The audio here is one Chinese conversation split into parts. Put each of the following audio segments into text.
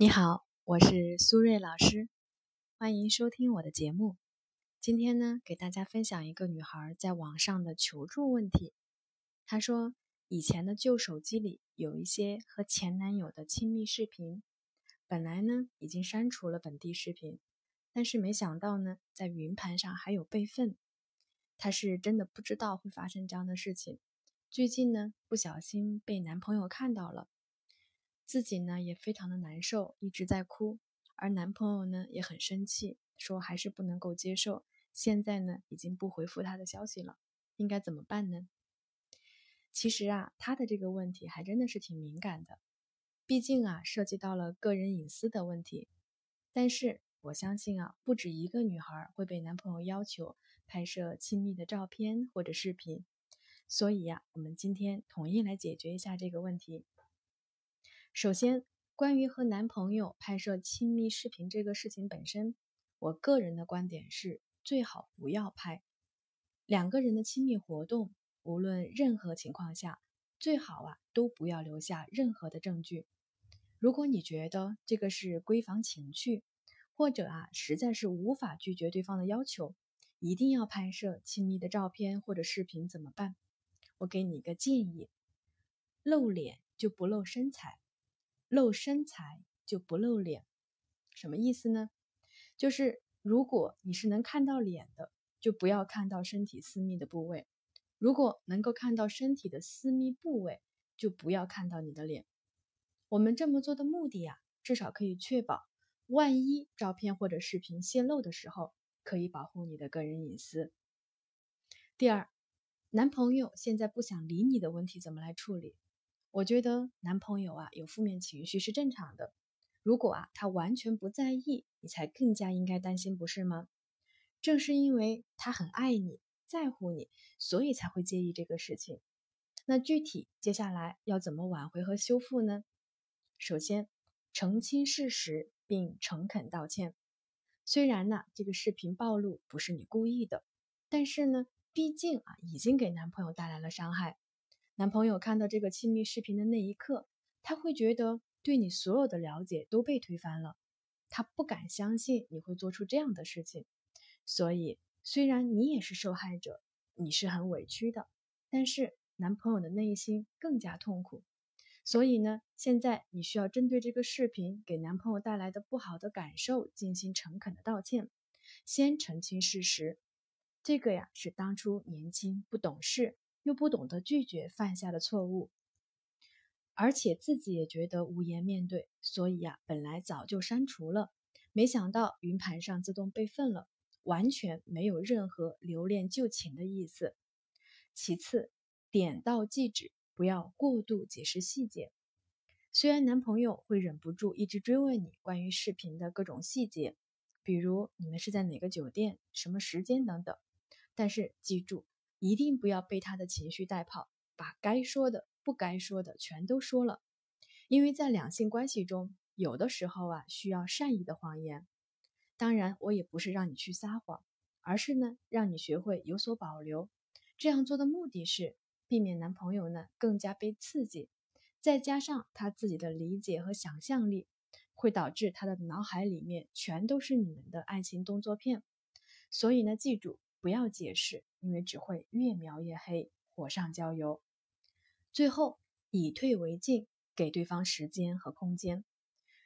你好，我是苏瑞老师，欢迎收听我的节目。今天呢，给大家分享一个女孩在网上的求助问题。她说，以前的旧手机里有一些和前男友的亲密视频，本来呢已经删除了本地视频，但是没想到呢，在云盘上还有备份。她是真的不知道会发生这样的事情。最近呢，不小心被男朋友看到了。自己呢也非常的难受，一直在哭，而男朋友呢也很生气，说还是不能够接受。现在呢已经不回复他的消息了，应该怎么办呢？其实啊，他的这个问题还真的是挺敏感的，毕竟啊涉及到了个人隐私的问题。但是我相信啊，不止一个女孩会被男朋友要求拍摄亲密的照片或者视频，所以呀，我们今天统一来解决一下这个问题。首先，关于和男朋友拍摄亲密视频这个事情本身，我个人的观点是最好不要拍。两个人的亲密活动，无论任何情况下，最好啊都不要留下任何的证据。如果你觉得这个是闺房情趣，或者啊实在是无法拒绝对方的要求，一定要拍摄亲密的照片或者视频怎么办？我给你一个建议：露脸就不露身材。露身材就不露脸，什么意思呢？就是如果你是能看到脸的，就不要看到身体私密的部位；如果能够看到身体的私密部位，就不要看到你的脸。我们这么做的目的呀，至少可以确保，万一照片或者视频泄露的时候，可以保护你的个人隐私。第二，男朋友现在不想理你的问题怎么来处理？我觉得男朋友啊有负面情绪是正常的，如果啊他完全不在意，你才更加应该担心，不是吗？正是因为他很爱你，在乎你，所以才会介意这个事情。那具体接下来要怎么挽回和修复呢？首先，澄清事实并诚恳道歉。虽然呢这个视频暴露不是你故意的，但是呢毕竟啊已经给男朋友带来了伤害。男朋友看到这个亲密视频的那一刻，他会觉得对你所有的了解都被推翻了，他不敢相信你会做出这样的事情。所以，虽然你也是受害者，你是很委屈的，但是男朋友的内心更加痛苦。所以呢，现在你需要针对这个视频给男朋友带来的不好的感受进行诚恳的道歉，先澄清事实。这个呀，是当初年轻不懂事。又不懂得拒绝犯下的错误，而且自己也觉得无颜面对，所以呀，本来早就删除了，没想到云盘上自动备份了，完全没有任何留恋旧情的意思。其次，点到即止，不要过度解释细节。虽然男朋友会忍不住一直追问你关于视频的各种细节，比如你们是在哪个酒店、什么时间等等，但是记住。一定不要被他的情绪带跑，把该说的、不该说的全都说了。因为在两性关系中，有的时候啊需要善意的谎言。当然，我也不是让你去撒谎，而是呢让你学会有所保留。这样做的目的是避免男朋友呢更加被刺激，再加上他自己的理解和想象力，会导致他的脑海里面全都是你们的爱情动作片。所以呢，记住。不要解释，因为只会越描越黑，火上浇油。最后以退为进，给对方时间和空间。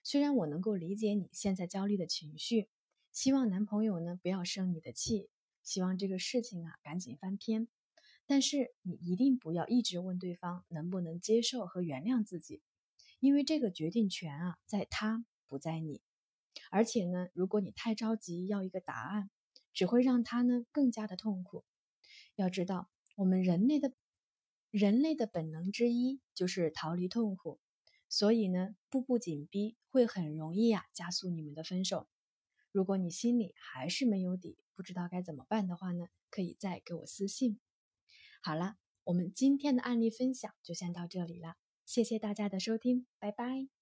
虽然我能够理解你现在焦虑的情绪，希望男朋友呢不要生你的气，希望这个事情啊赶紧翻篇。但是你一定不要一直问对方能不能接受和原谅自己，因为这个决定权啊在他不在你。而且呢，如果你太着急要一个答案。只会让他呢更加的痛苦。要知道，我们人类的人类的本能之一就是逃离痛苦，所以呢，步步紧逼会很容易呀加速你们的分手。如果你心里还是没有底，不知道该怎么办的话呢，可以再给我私信。好了，我们今天的案例分享就先到这里了，谢谢大家的收听，拜拜。